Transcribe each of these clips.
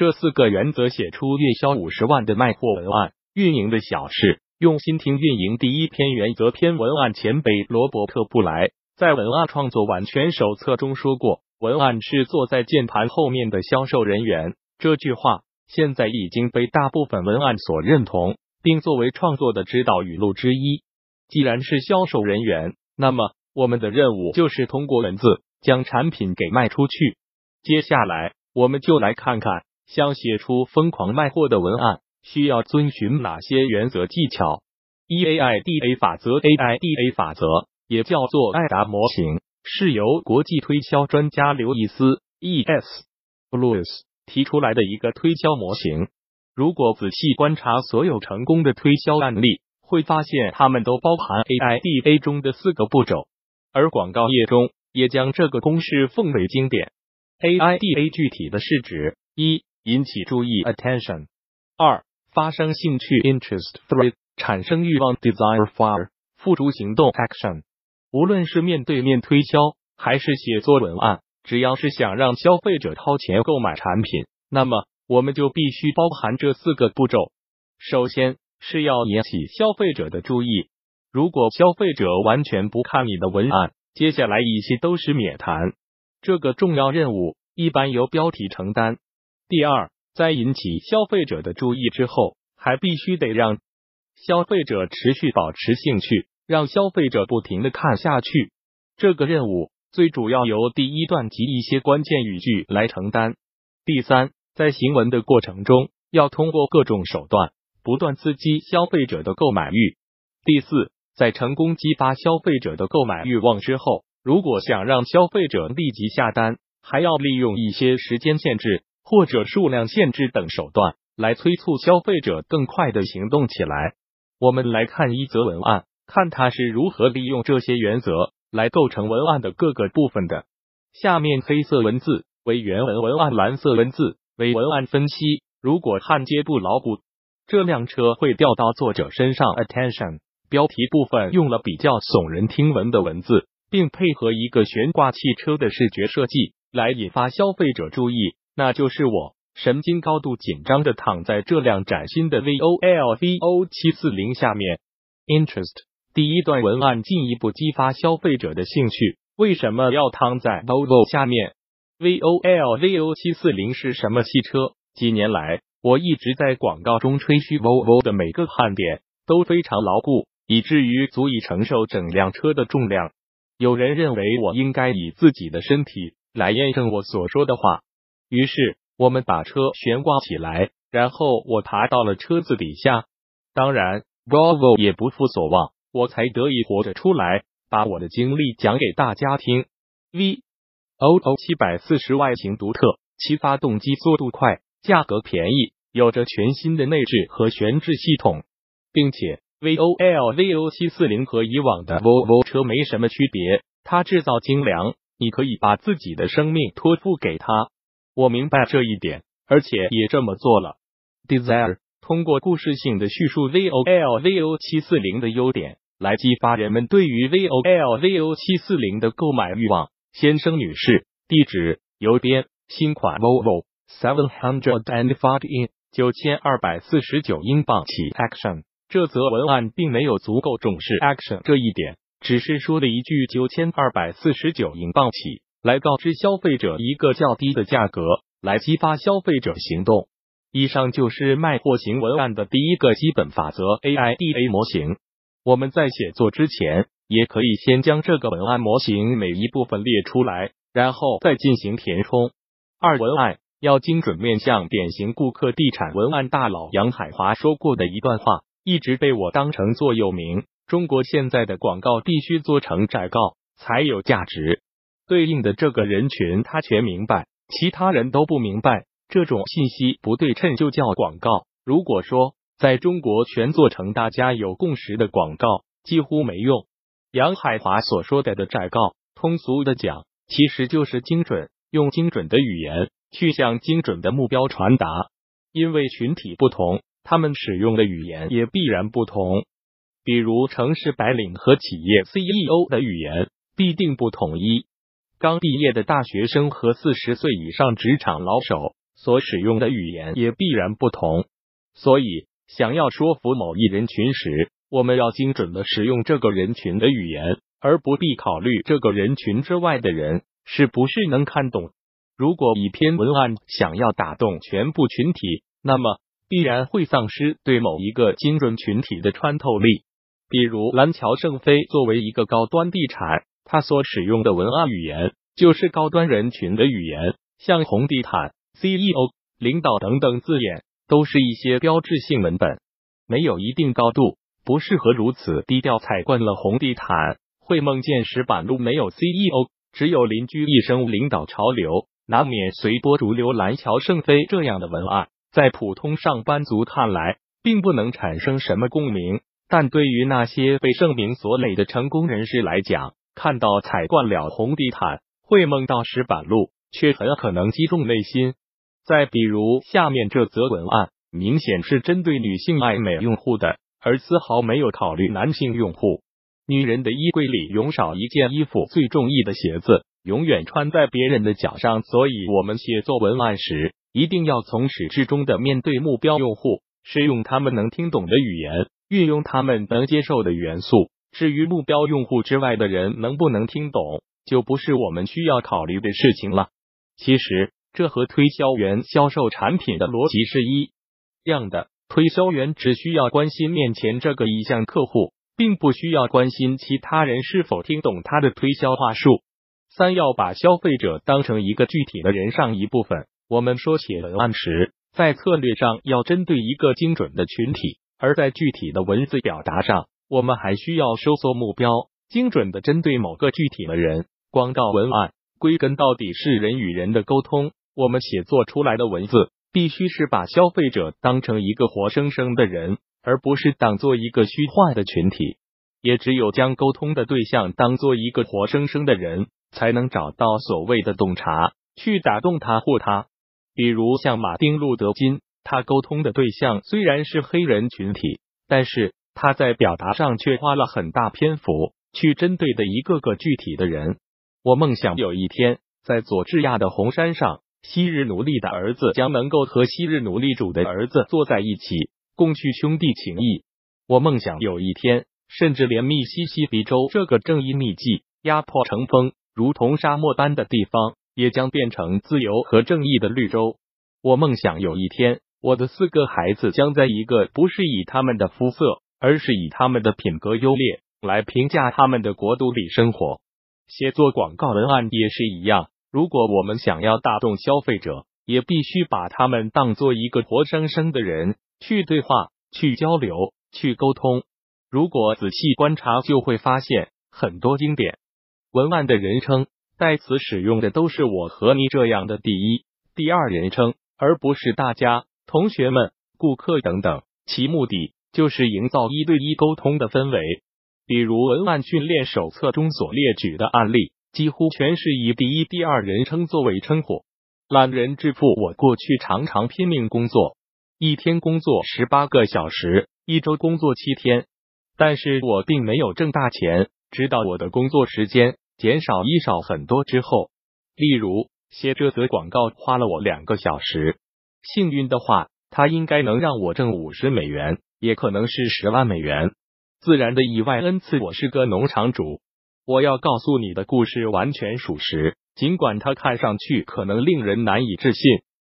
这四个原则写出月销五十万的卖货文案。运营的小事，用心听运营第一篇原则篇文案前辈罗伯特布莱在文案创作完全手册中说过：“文案是坐在键盘后面的销售人员。”这句话现在已经被大部分文案所认同，并作为创作的指导语录之一。既然是销售人员，那么我们的任务就是通过文字将产品给卖出去。接下来，我们就来看看。想写出疯狂卖货的文案，需要遵循哪些原则技巧？E A I D A 法则，A I D A 法则也叫做艾达模型，是由国际推销专家刘易斯 E S Blues 提出来的一个推销模型。如果仔细观察所有成功的推销案例，会发现他们都包含 A I D A 中的四个步骤，而广告业中也将这个公式奉为经典。A I D A 具体的是指一。引起注意，attention；二，发生兴趣，interest；three，产生欲望 desire for 付诸行动，action。无论是面对面推销，还是写作文案，只要是想让消费者掏钱购买产品，那么我们就必须包含这四个步骤。首先是要引起消费者的注意。如果消费者完全不看你的文案，接下来一切都是免谈。这个重要任务一般由标题承担。第二，在引起消费者的注意之后，还必须得让消费者持续保持兴趣，让消费者不停的看下去。这个任务最主要由第一段及一些关键语句来承担。第三，在行文的过程中，要通过各种手段不断刺激消费者的购买欲。第四，在成功激发消费者的购买欲望之后，如果想让消费者立即下单，还要利用一些时间限制。或者数量限制等手段来催促消费者更快的行动起来。我们来看一则文案，看它是如何利用这些原则来构成文案的各个部分的。下面黑色文字为原文文案，蓝色文字为文案分析。如果焊接不牢固，这辆车会掉到作者身上。Attention，标题部分用了比较耸人听闻的文字，并配合一个悬挂汽车的视觉设计，来引发消费者注意。那就是我神经高度紧张的躺在这辆崭新的 V O L V O 七四零下面。Interest 第一段文案进一步激发消费者的兴趣。为什么要躺在 Volvo 下面？V O L V O 七四零是什么汽车？几年来，我一直在广告中吹嘘 Volvo 的每个焊点都非常牢固，以至于足以承受整辆车的重量。有人认为我应该以自己的身体来验证我所说的话。于是我们把车悬挂起来，然后我爬到了车子底下。当然，Bravo 也不负所望，我才得以活着出来，把我的经历讲给大家听。V O O 七百四十外形独特，其发动机速度快，价格便宜，有着全新的内置和悬置系统，并且 V O L V O 七四零和以往的 Volvo 车没什么区别。它制造精良，你可以把自己的生命托付给他。我明白这一点，而且也这么做了。Desire 通过故事性的叙述 VOL VO 七四零的优点，来激发人们对于 VOL VO 七四零的购买欲望。先生、女士，地址：邮编，新款 Volvo seven hundred and five in 九千二百四十九英镑起。Action 这则文案并没有足够重视 action 这一点，只是说了一句九千二百四十九英镑起。来告知消费者一个较低的价格，来激发消费者行动。以上就是卖货型文案的第一个基本法则 A I D A 模型。我们在写作之前，也可以先将这个文案模型每一部分列出来，然后再进行填充。二、文案要精准面向典型顾客。地产文案大佬杨海华说过的一段话，一直被我当成座右铭。中国现在的广告必须做成窄告才有价值。对应的这个人群，他全明白，其他人都不明白。这种信息不对称就叫广告。如果说在中国全做成大家有共识的广告，几乎没用。杨海华所说的的窄告，通俗的讲，其实就是精准，用精准的语言去向精准的目标传达。因为群体不同，他们使用的语言也必然不同。比如城市白领和企业 CEO 的语言必定不统一。刚毕业的大学生和四十岁以上职场老手所使用的语言也必然不同。所以，想要说服某一人群时，我们要精准的使用这个人群的语言，而不必考虑这个人群之外的人是不是能看懂。如果一篇文案想要打动全部群体，那么必然会丧失对某一个精准群体的穿透力。比如蓝桥圣菲作为一个高端地产，他所使用的文案语言就是高端人群的语言，像红地毯、CEO、领导等等字眼，都是一些标志性文本，没有一定高度，不适合如此低调。踩惯了红地毯，会梦见石板路没有 CEO，只有邻居一生领导潮流，难免随波逐流。蓝桥圣飞这样的文案。在普通上班族看来，并不能产生什么共鸣，但对于那些被盛名所累的成功人士来讲，看到踩惯了红地毯，会梦到石板路，却很可能击中内心。再比如下面这则文案，明显是针对女性爱美用户的，而丝毫没有考虑男性用户。女人的衣柜里永少一件衣服，最中意的鞋子永远穿在别人的脚上，所以我们写作文案时。一定要从始至终的面对目标用户，使用他们能听懂的语言，运用他们能接受的元素。至于目标用户之外的人能不能听懂，就不是我们需要考虑的事情了。其实，这和推销员销售产品的逻辑是一样的。推销员只需要关心面前这个意向客户，并不需要关心其他人是否听懂他的推销话术。三要把消费者当成一个具体的人上一部分。我们说写文案时，在策略上要针对一个精准的群体，而在具体的文字表达上，我们还需要收缩目标，精准的针对某个具体的人。广告文案，归根到底是人与人的沟通。我们写作出来的文字，必须是把消费者当成一个活生生的人，而不是当做一个虚幻的群体。也只有将沟通的对象当做一个活生生的人，才能找到所谓的洞察，去打动他或他。比如像马丁路德金，他沟通的对象虽然是黑人群体，但是他在表达上却花了很大篇幅去针对的一个个具体的人。我梦想有一天，在佐治亚的红山上，昔日奴隶的儿子将能够和昔日奴隶主的儿子坐在一起，共叙兄弟情谊。我梦想有一天，甚至连密西西比州这个正义秘籍、压迫成风、如同沙漠般的地方。也将变成自由和正义的绿洲。我梦想有一天，我的四个孩子将在一个不是以他们的肤色，而是以他们的品格优劣来评价他们的国度里生活。写作广告文案也是一样。如果我们想要打动消费者，也必须把他们当做一个活生生的人去对话、去交流、去沟通。如果仔细观察，就会发现很多经典文案的人称。代词使用的都是我和你这样的第一、第二人称，而不是大家、同学们、顾客等等。其目的就是营造一对一沟通的氛围。比如文案训练手册中所列举的案例，几乎全是以第一、第二人称作为称呼。懒人致富，我过去常常拼命工作，一天工作十八个小时，一周工作七天，但是我并没有挣大钱。直到我的工作时间。减少一少很多之后，例如写这则广告花了我两个小时，幸运的话，它应该能让我挣五十美元，也可能是十万美元。自然的意外恩赐，我是个农场主。我要告诉你的故事完全属实，尽管它看上去可能令人难以置信。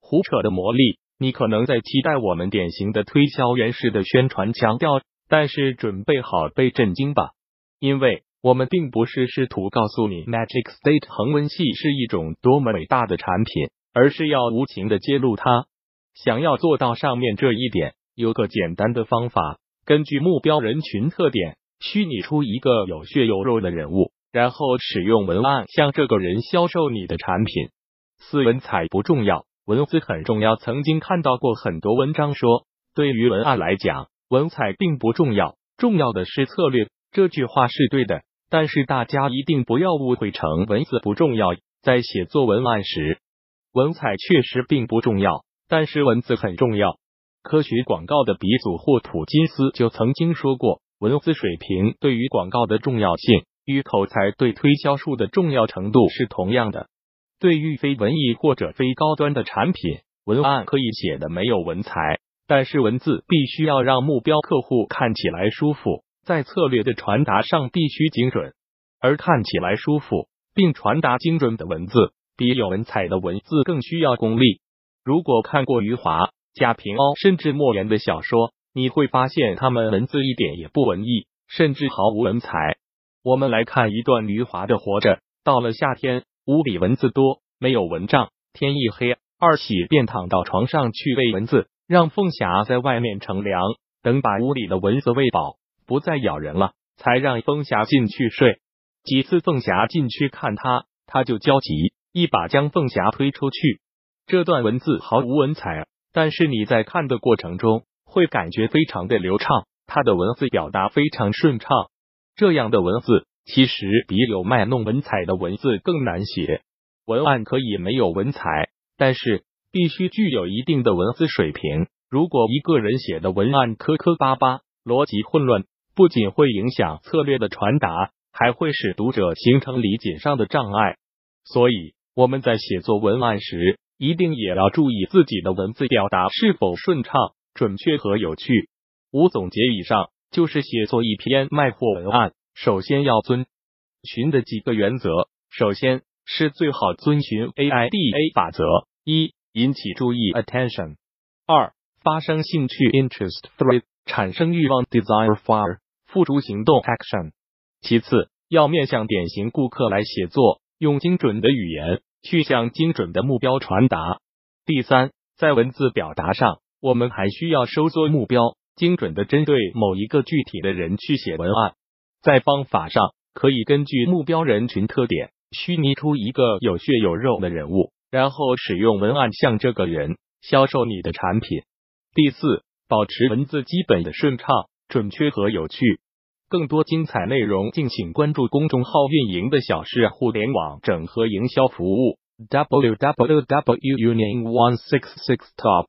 胡扯的魔力，你可能在期待我们典型的推销员式的宣传腔调，但是准备好被震惊吧，因为。我们并不是试图告诉你 Magic State 恒温器是一种多么伟大的产品，而是要无情的揭露它。想要做到上面这一点，有个简单的方法：根据目标人群特点，虚拟出一个有血有肉的人物，然后使用文案向这个人销售你的产品。四文采不重要，文字很重要。曾经看到过很多文章说，对于文案来讲，文采并不重要，重要的是策略。这句话是对的。但是大家一定不要误会成文字不重要。在写作文案时，文采确实并不重要，但是文字很重要。科学广告的鼻祖霍普金斯就曾经说过，文字水平对于广告的重要性与口才对推销术的重要程度是同样的。对于非文艺或者非高端的产品，文案可以写的没有文采，但是文字必须要让目标客户看起来舒服，在策略的传达上必须精准，而看起来舒服并传达精准的文字，比有文采的文字更需要功力。如果看过余华、贾平凹甚至莫言的小说，你会发现他们文字一点也不文艺，甚至毫无文采。我们来看一段余华的《活着》。到了夏天，屋里蚊子多，没有蚊帐。天一黑，二喜便躺到床上去喂蚊子，让凤霞在外面乘凉，等把屋里的蚊子喂饱，不再咬人了，才让凤霞进去睡。几次凤霞进去看他，他就焦急，一把将凤霞推出去。这段文字毫无文采，但是你在看的过程中会感觉非常的流畅，他的文字表达非常顺畅。这样的文字。其实比有卖弄文采的文字更难写。文案可以没有文采，但是必须具有一定的文字水平。如果一个人写的文案磕磕巴巴、逻辑混乱，不仅会影响策略的传达，还会使读者形成理解上的障碍。所以我们在写作文案时，一定也要注意自己的文字表达是否顺畅、准确和有趣。无总结以上，就是写作一篇卖货文案。首先要遵循的几个原则，首先是最好遵循 A I D A 法则：一、引起注意 attention；二、发生兴趣 interest；三、产生欲望 desire；四、付诸行动 action。其次，要面向典型顾客来写作，用精准的语言去向精准的目标传达。第三，在文字表达上，我们还需要收缩目标，精准的针对某一个具体的人去写文案。在方法上，可以根据目标人群特点，虚拟出一个有血有肉的人物，然后使用文案向这个人销售你的产品。第四，保持文字基本的顺畅、准确和有趣。更多精彩内容，敬请关注公众号“运营的小事互联网整合营销服务 www unit one six six top。